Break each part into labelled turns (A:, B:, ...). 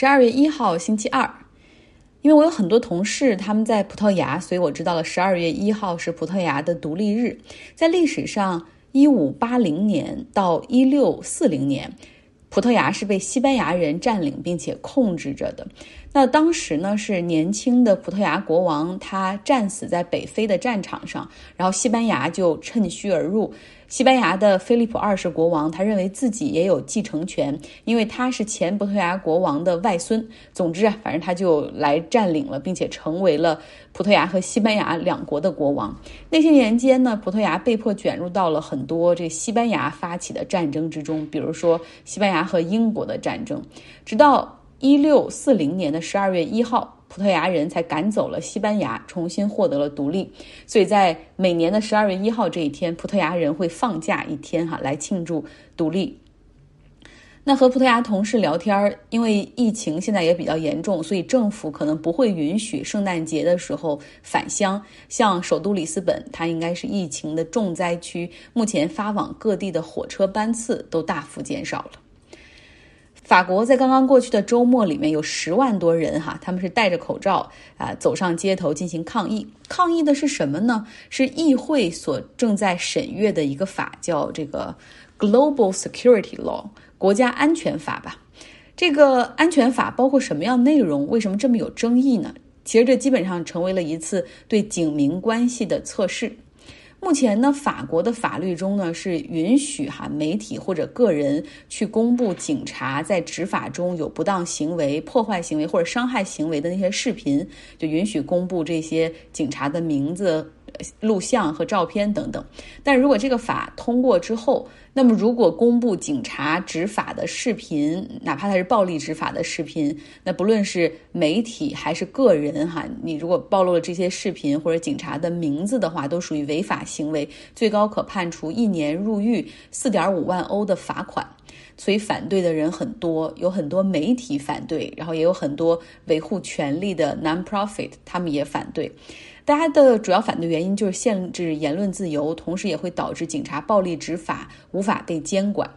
A: 十二月一号，星期二。因为我有很多同事，他们在葡萄牙，所以我知道了十二月一号是葡萄牙的独立日。在历史上，一五八零年到一六四零年，葡萄牙是被西班牙人占领并且控制着的。那当时呢，是年轻的葡萄牙国王他战死在北非的战场上，然后西班牙就趁虚而入。西班牙的菲利普二世国王，他认为自己也有继承权，因为他是前葡萄牙国王的外孙。总之啊，反正他就来占领了，并且成为了葡萄牙和西班牙两国的国王。那些年间呢，葡萄牙被迫卷入到了很多这西班牙发起的战争之中，比如说西班牙和英国的战争，直到一六四零年的十二月一号。葡萄牙人才赶走了西班牙，重新获得了独立。所以在每年的十二月一号这一天，葡萄牙人会放假一天哈，来庆祝独立。那和葡萄牙同事聊天，因为疫情现在也比较严重，所以政府可能不会允许圣诞节的时候返乡。像首都里斯本，它应该是疫情的重灾区，目前发往各地的火车班次都大幅减少了。法国在刚刚过去的周末里面有十万多人哈，他们是戴着口罩啊走上街头进行抗议。抗议的是什么呢？是议会所正在审阅的一个法，叫这个 Global Security Law 国家安全法吧。这个安全法包括什么样内容？为什么这么有争议呢？其实这基本上成为了一次对警民关系的测试。目前呢，法国的法律中呢是允许哈媒体或者个人去公布警察在执法中有不当行为、破坏行为或者伤害行为的那些视频，就允许公布这些警察的名字。录像和照片等等，但如果这个法通过之后，那么如果公布警察执法的视频，哪怕他是暴力执法的视频，那不论是媒体还是个人哈，你如果暴露了这些视频或者警察的名字的话，都属于违法行为，最高可判处一年入狱、四点五万欧的罚款。所以反对的人很多，有很多媒体反对，然后也有很多维护权利的 non-profit，他们也反对。大家的主要反对原因就是限制言论自由，同时也会导致警察暴力执法无法被监管。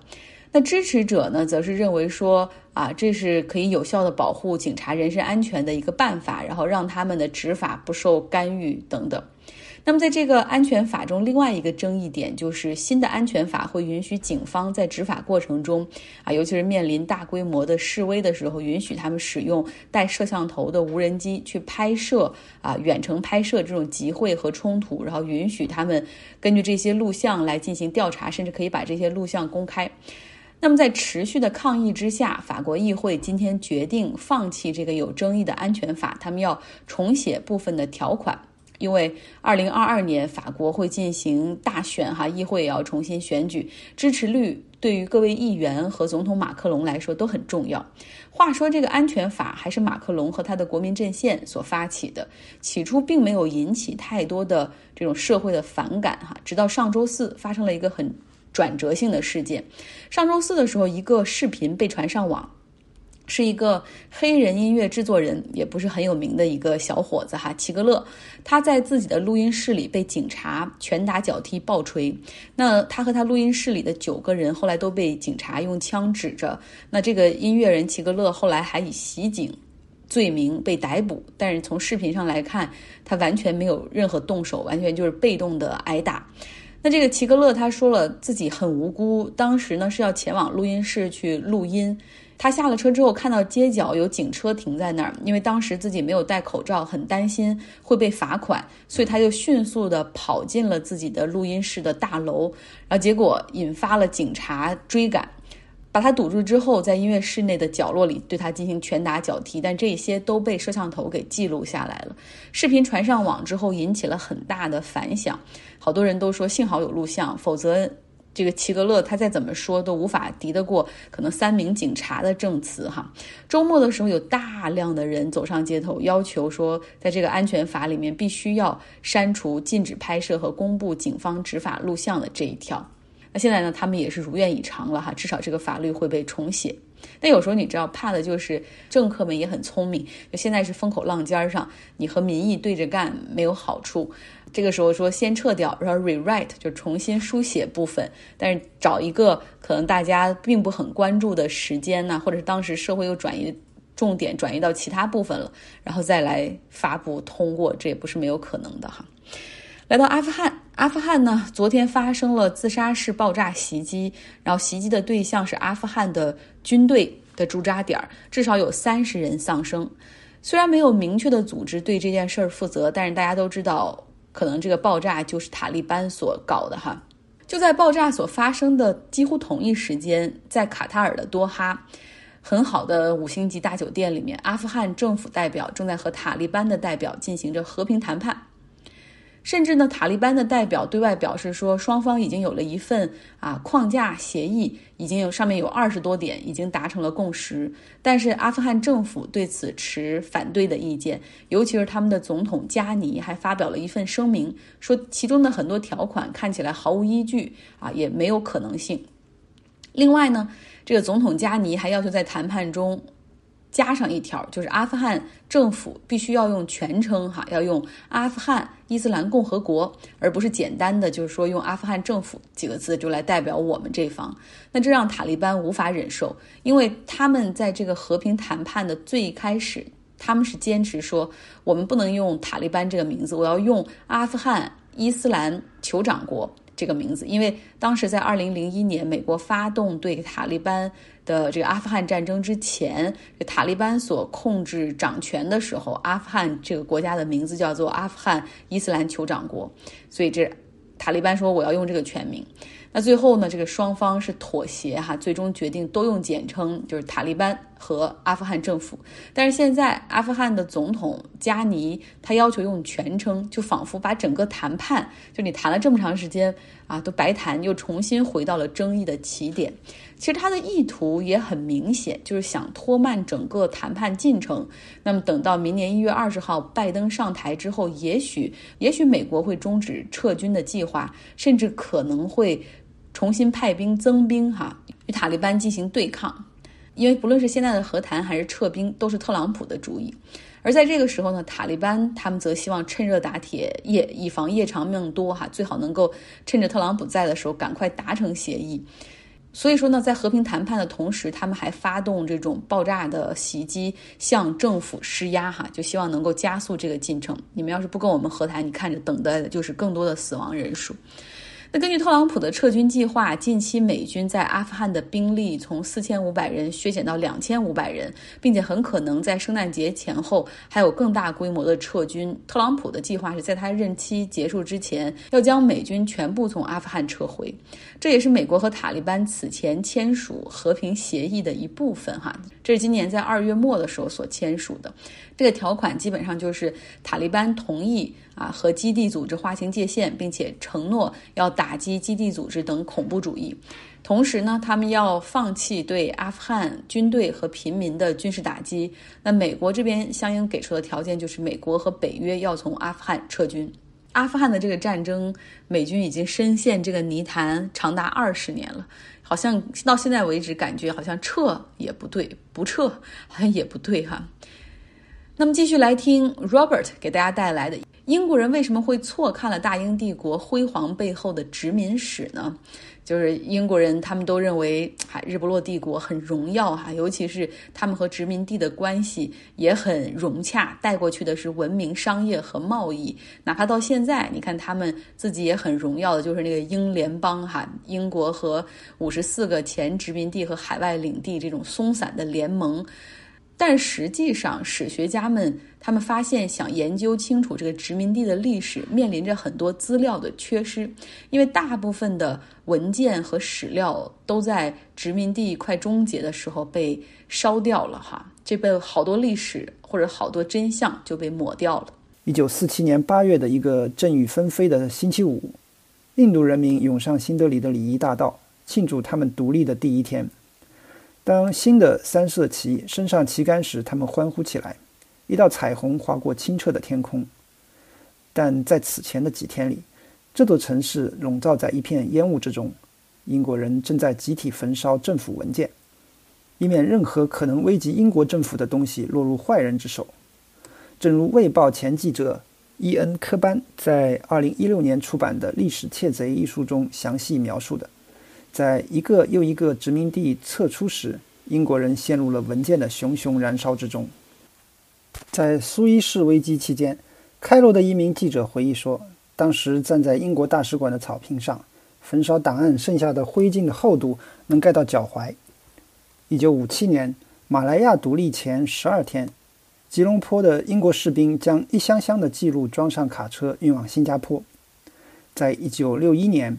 A: 那支持者呢，则是认为说啊，这是可以有效的保护警察人身安全的一个办法，然后让他们的执法不受干预等等。那么，在这个安全法中，另外一个争议点就是新的安全法会允许警方在执法过程中，啊，尤其是面临大规模的示威的时候，允许他们使用带摄像头的无人机去拍摄啊，远程拍摄这种集会和冲突，然后允许他们根据这些录像来进行调查，甚至可以把这些录像公开。那么，在持续的抗议之下，法国议会今天决定放弃这个有争议的安全法，他们要重写部分的条款。因为二零二二年法国会进行大选，哈，议会也要重新选举，支持率对于各位议员和总统马克龙来说都很重要。话说，这个安全法还是马克龙和他的国民阵线所发起的，起初并没有引起太多的这种社会的反感，哈，直到上周四发生了一个很转折性的事件。上周四的时候，一个视频被传上网。是一个黑人音乐制作人，也不是很有名的一个小伙子哈，齐格勒。他在自己的录音室里被警察拳打脚踢、暴锤。那他和他录音室里的九个人后来都被警察用枪指着。那这个音乐人齐格勒后来还以袭警罪名被逮捕，但是从视频上来看，他完全没有任何动手，完全就是被动的挨打。那这个齐格勒他说了自己很无辜，当时呢是要前往录音室去录音。他下了车之后，看到街角有警车停在那儿，因为当时自己没有戴口罩，很担心会被罚款，所以他就迅速的跑进了自己的录音室的大楼，然后结果引发了警察追赶，把他堵住之后，在音乐室内的角落里对他进行拳打脚踢，但这些都被摄像头给记录下来了。视频传上网之后，引起了很大的反响，好多人都说幸好有录像，否则。这个齐格勒他再怎么说都无法敌得过可能三名警察的证词哈。周末的时候有大量的人走上街头，要求说在这个安全法里面必须要删除禁止拍摄和公布警方执法录像的这一条。那现在呢，他们也是如愿以偿了哈，至少这个法律会被重写。但有时候你知道，怕的就是政客们也很聪明，就现在是风口浪尖上，你和民意对着干没有好处。这个时候说先撤掉，然后 rewrite 就重新书写部分，但是找一个可能大家并不很关注的时间呢，或者是当时社会又转移。重点转移到其他部分了，然后再来发布通过，这也不是没有可能的哈。来到阿富汗，阿富汗呢，昨天发生了自杀式爆炸袭击，然后袭击的对象是阿富汗的军队的驻扎点，至少有三十人丧生。虽然没有明确的组织对这件事儿负责，但是大家都知道，可能这个爆炸就是塔利班所搞的哈。就在爆炸所发生的几乎同一时间，在卡塔尔的多哈，很好的五星级大酒店里面，阿富汗政府代表正在和塔利班的代表进行着和平谈判。甚至呢，塔利班的代表对外表示说，双方已经有了一份啊框架协议，已经有上面有二十多点已经达成了共识。但是阿富汗政府对此持反对的意见，尤其是他们的总统加尼还发表了一份声明，说其中的很多条款看起来毫无依据啊，也没有可能性。另外呢，这个总统加尼还要求在谈判中。加上一条，就是阿富汗政府必须要用全称哈，要用阿富汗伊斯兰共和国，而不是简单的就是说用阿富汗政府几个字就来代表我们这方。那这让塔利班无法忍受，因为他们在这个和平谈判的最开始，他们是坚持说我们不能用塔利班这个名字，我要用阿富汗伊斯兰酋长国。这个名字，因为当时在二零零一年美国发动对塔利班的这个阿富汗战争之前，塔利班所控制掌权的时候，阿富汗这个国家的名字叫做阿富汗伊斯兰酋长国，所以这塔利班说我要用这个全名。那最后呢，这个双方是妥协哈，最终决定都用简称，就是塔利班和阿富汗政府。但是现在阿富汗的总统加尼他要求用全称，就仿佛把整个谈判，就你谈了这么长时间啊，都白谈，又重新回到了争议的起点。其实他的意图也很明显，就是想拖慢整个谈判进程。那么等到明年一月二十号拜登上台之后，也许也许美国会终止撤军的计划，甚至可能会。重新派兵增兵，哈，与塔利班进行对抗，因为不论是现在的和谈还是撤兵，都是特朗普的主意。而在这个时候呢，塔利班他们则希望趁热打铁，夜以防夜长梦多，哈，最好能够趁着特朗普在的时候赶快达成协议。所以说呢，在和平谈判的同时，他们还发动这种爆炸的袭击，向政府施压，哈，就希望能够加速这个进程。你们要是不跟我们和谈，你看着等待的就是更多的死亡人数。那根据特朗普的撤军计划，近期美军在阿富汗的兵力从四千五百人削减到两千五百人，并且很可能在圣诞节前后还有更大规模的撤军。特朗普的计划是在他任期结束之前要将美军全部从阿富汗撤回，这也是美国和塔利班此前签署和平协议的一部分。哈，这是今年在二月末的时候所签署的。这个条款基本上就是塔利班同意啊和基地组织划清界限，并且承诺要打击基地组织等恐怖主义。同时呢，他们要放弃对阿富汗军队和平民的军事打击。那美国这边相应给出的条件就是美国和北约要从阿富汗撤军。阿富汗的这个战争，美军已经深陷这个泥潭长达二十年了，好像到现在为止感觉好像撤也不对，不撤好 像也不对哈。那么继续来听 Robert 给大家带来的英国人为什么会错看了大英帝国辉煌背后的殖民史呢？就是英国人他们都认为，哈日不落帝国很荣耀哈，尤其是他们和殖民地的关系也很融洽，带过去的是文明、商业和贸易。哪怕到现在，你看他们自己也很荣耀的，就是那个英联邦哈，英国和五十四个前殖民地和海外领地这种松散的联盟。但实际上，史学家们他们发现，想研究清楚这个殖民地的历史，面临着很多资料的缺失，因为大部分的文件和史料都在殖民地快终结的时候被烧掉了，哈，这被好多历史或者好多真相就被抹掉了。
B: 一九四七年八月的一个阵雨纷飞的星期五，印度人民涌上新德里的礼仪大道，庆祝他们独立的第一天。当新的三色旗升上旗杆时，他们欢呼起来，一道彩虹划过清澈的天空。但在此前的几天里，这座城市笼罩在一片烟雾之中。英国人正在集体焚烧政府文件，以免任何可能危及英国政府的东西落入坏人之手。正如《卫报》前记者伊恩·科班在2016年出版的《历史窃贼》一书中详细描述的。在一个又一个殖民地撤出时，英国人陷入了文件的熊熊燃烧之中。在苏伊士危机期间，开罗的一名记者回忆说，当时站在英国大使馆的草坪上，焚烧档案剩下的灰烬的厚度能盖到脚踝。一九五七年，马来亚独立前十二天，吉隆坡的英国士兵将一箱箱的记录装上卡车运往新加坡。在一九六一年，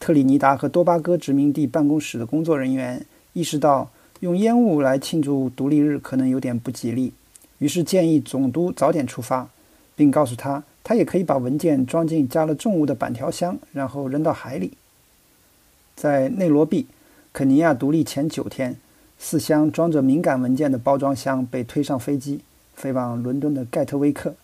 B: 特立尼达和多巴哥殖民地办公室的工作人员意识到，用烟雾来庆祝独立日可能有点不吉利，于是建议总督早点出发，并告诉他，他也可以把文件装进加了重物的板条箱，然后扔到海里。在内罗毕，肯尼亚独立前九天。四箱装着敏感文件的包装箱被推上飞机，飞往伦敦的盖特威克。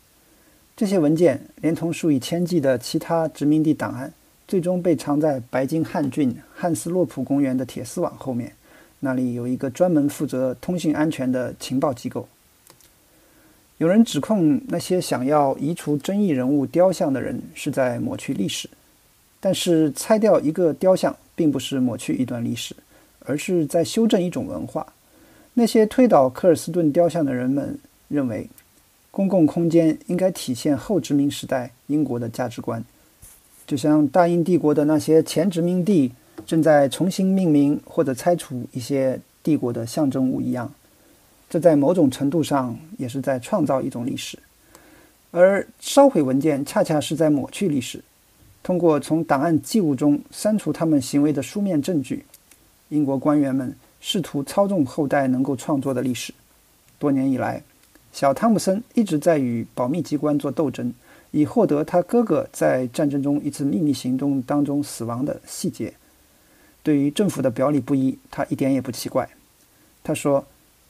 B: 这些文件连同数以千计的其他殖民地档案，最终被藏在白金汉郡汉斯洛普公园的铁丝网后面。那里有一个专门负责通信安全的情报机构。有人指控那些想要移除争议人物雕像的人是在抹去历史，但是拆掉一个雕像并不是抹去一段历史。而是在修正一种文化。那些推倒科尔斯顿雕像的人们认为，公共空间应该体现后殖民时代英国的价值观，就像大英帝国的那些前殖民地正在重新命名或者拆除一些帝国的象征物一样。这在某种程度上也是在创造一种历史。而烧毁文件恰恰是在抹去历史，通过从档案记录中删除他们行为的书面证据。英国官员们试图操纵后代能够创作的历史。多年以来，小汤姆森一直在与保密机关做斗争，以获得他哥哥在战争中一次秘密行动当中死亡的细节。对于政府的表里不一，他一点也不奇怪。他说：“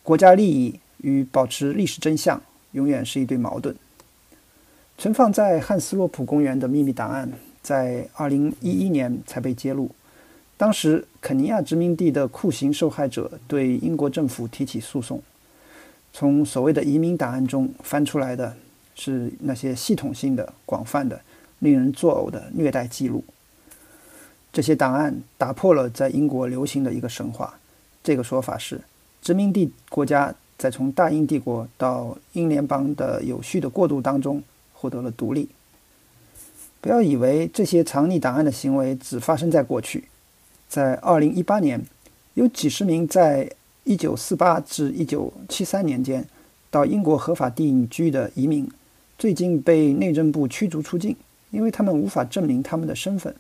B: 国家利益与保持历史真相永远是一对矛盾。”存放在汉斯洛普公园的秘密档案，在2011年才被揭露。当时，肯尼亚殖民地的酷刑受害者对英国政府提起诉讼。从所谓的移民档案中翻出来的是那些系统性的、广泛的、令人作呕的虐待记录。这些档案打破了在英国流行的一个神话。这个说法是，殖民地国家在从大英帝国到英联邦的有序的过渡当中获得了独立。不要以为这些藏匿档案的行为只发生在过去。在2018年，有几十名在1948至1973年间到英国合法定居的移民，最近被内政部驱逐出境，因为他们无法证明他们的身份。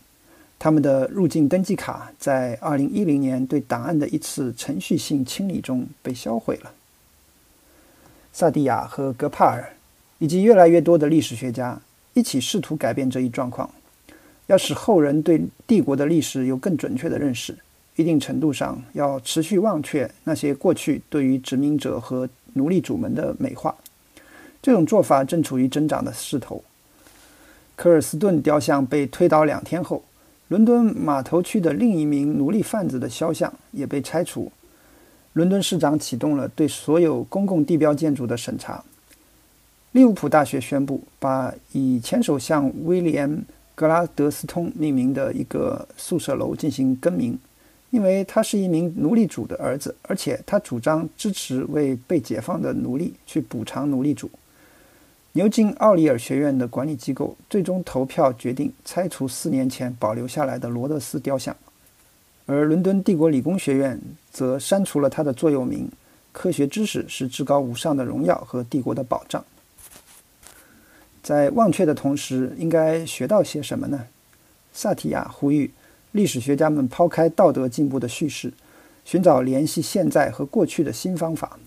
B: 他们的入境登记卡在2010年对档案的一次程序性清理中被销毁了。萨蒂亚和格帕尔以及越来越多的历史学家一起试图改变这一状况。要使后人对帝国的历史有更准确的认识，一定程度上要持续忘却那些过去对于殖民者和奴隶主们的美化。这种做法正处于增长的势头。科尔斯顿雕像被推倒两天后，伦敦码头区的另一名奴隶贩子的肖像也被拆除。伦敦市长启动了对所有公共地标建筑的审查。利物浦大学宣布把以前首相威廉。格拉德斯通命名的一个宿舍楼进行更名，因为他是一名奴隶主的儿子，而且他主张支持为被解放的奴隶去补偿奴隶主。牛津奥里尔学院的管理机构最终投票决定拆除四年前保留下来的罗德斯雕像，而伦敦帝国理工学院则删除了他的座右铭：“科学知识是至高无上的荣耀和帝国的保障。”在忘却的同时，应该学到些什么呢？萨提亚呼吁历史学家们抛开道德进步的叙事，寻找联系现在和过去的新方法。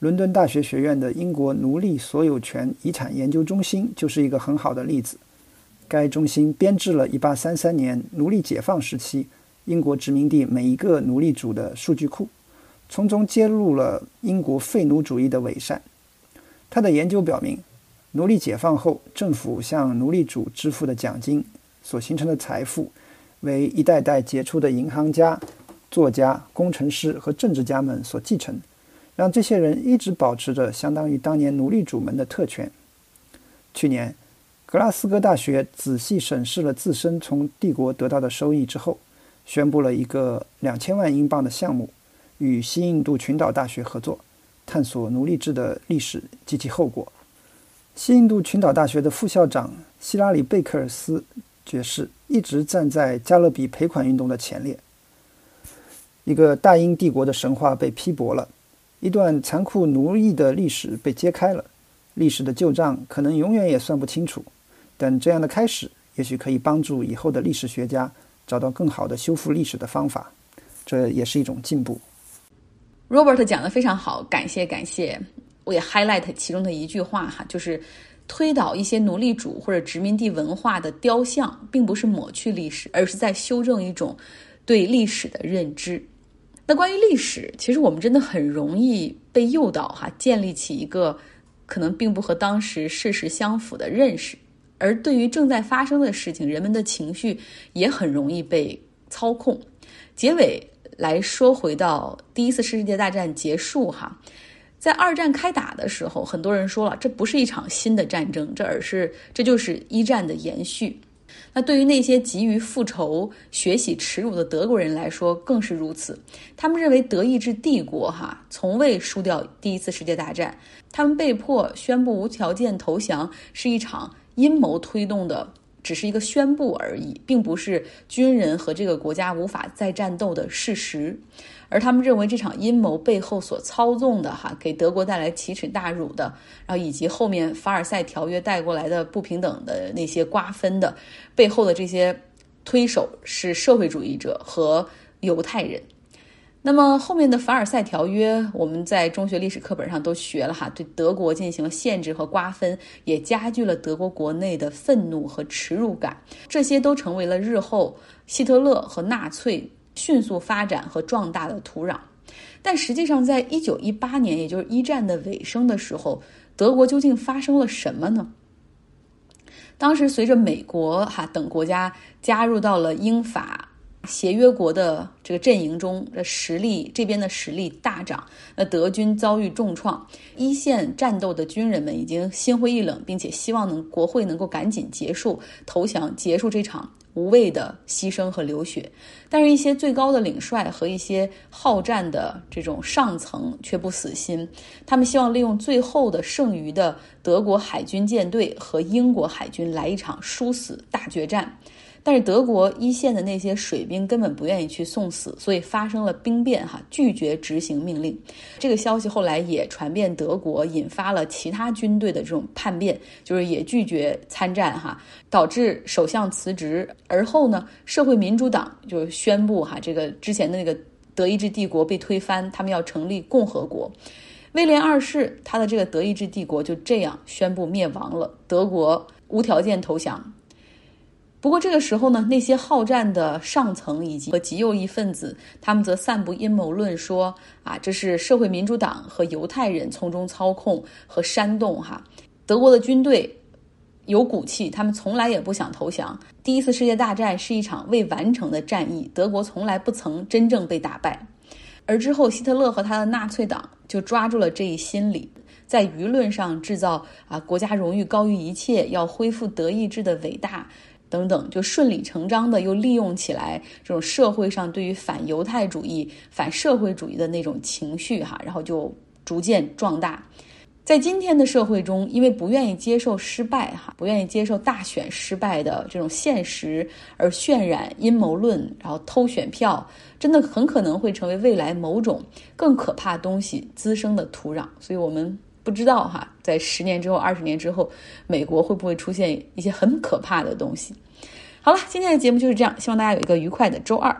B: 伦敦大学学院的英国奴隶所有权遗产研究中心就是一个很好的例子。该中心编制了1833年奴隶解放时期英国殖民地每一个奴隶主的数据库，从中揭露了英国废奴主义的伪善。他的研究表明。奴隶解放后，政府向奴隶主支付的奖金所形成的财富，为一代代杰出的银行家、作家、工程师和政治家们所继承，让这些人一直保持着相当于当年奴隶主们的特权。去年，格拉斯哥大学仔细审视了自身从帝国得到的收益之后，宣布了一个两千万英镑的项目，与西印度群岛大学合作，探索奴隶制的历史及其后果。西印度群岛大学的副校长希拉里·贝克尔斯爵士一直站在加勒比赔款运动的前列。一个大英帝国的神话被批驳了，一段残酷奴役的历史被揭开了。历史的旧账可能永远也算不清楚，但这样的开始也许可以帮助以后的历史学家找到更好的修复历史的方法，这也是一种进步。
A: Robert 讲的非常好，感谢感谢。我也 highlight 其中的一句话哈，就是推倒一些奴隶主或者殖民地文化的雕像，并不是抹去历史，而是在修正一种对历史的认知。那关于历史，其实我们真的很容易被诱导哈，建立起一个可能并不和当时事实相符的认识。而对于正在发生的事情，人们的情绪也很容易被操控。结尾来说，回到第一次世界大战结束哈。在二战开打的时候，很多人说了，这不是一场新的战争，这而是这就是一战的延续。那对于那些急于复仇、学习耻辱的德国人来说，更是如此。他们认为德意志帝国哈从未输掉第一次世界大战，他们被迫宣布无条件投降是一场阴谋推动的。只是一个宣布而已，并不是军人和这个国家无法再战斗的事实。而他们认为这场阴谋背后所操纵的，哈，给德国带来奇耻大辱的，然后以及后面凡尔赛条约带过来的不平等的那些瓜分的背后的这些推手是社会主义者和犹太人。那么后面的凡尔赛条约，我们在中学历史课本上都学了哈，对德国进行了限制和瓜分，也加剧了德国国内的愤怒和耻辱感，这些都成为了日后希特勒和纳粹迅速发展和壮大的土壤。但实际上，在一九一八年，也就是一战的尾声的时候，德国究竟发生了什么呢？当时随着美国哈等国家加入到了英法。协约国的这个阵营中的实力，这边的实力大涨，那德军遭遇重创，一线战斗的军人们已经心灰意冷，并且希望能国会能够赶紧结束投降，结束这场无谓的牺牲和流血。但是，一些最高的领帅和一些好战的这种上层却不死心，他们希望利用最后的剩余的德国海军舰队和英国海军来一场殊死大决战。但是德国一线的那些水兵根本不愿意去送死，所以发生了兵变，哈，拒绝执行命令。这个消息后来也传遍德国，引发了其他军队的这种叛变，就是也拒绝参战，哈，导致首相辞职。而后呢，社会民主党就宣布，哈，这个之前的那个德意志帝国被推翻，他们要成立共和国。威廉二世他的这个德意志帝国就这样宣布灭亡了，德国无条件投降。不过这个时候呢，那些好战的上层以及和极右翼分子，他们则散布阴谋论，说啊，这是社会民主党和犹太人从中操控和煽动。哈，德国的军队有骨气，他们从来也不想投降。第一次世界大战是一场未完成的战役，德国从来不曾真正被打败。而之后，希特勒和他的纳粹党就抓住了这一心理，在舆论上制造啊，国家荣誉高于一切，要恢复德意志的伟大。等等，就顺理成章的又利用起来这种社会上对于反犹太主义、反社会主义的那种情绪哈，然后就逐渐壮大。在今天的社会中，因为不愿意接受失败哈，不愿意接受大选失败的这种现实，而渲染阴谋论，然后偷选票，真的很可能会成为未来某种更可怕东西滋生的土壤。所以，我们。不知道哈，在十年之后、二十年之后，美国会不会出现一些很可怕的东西？好了，今天的节目就是这样，希望大家有一个愉快的周二。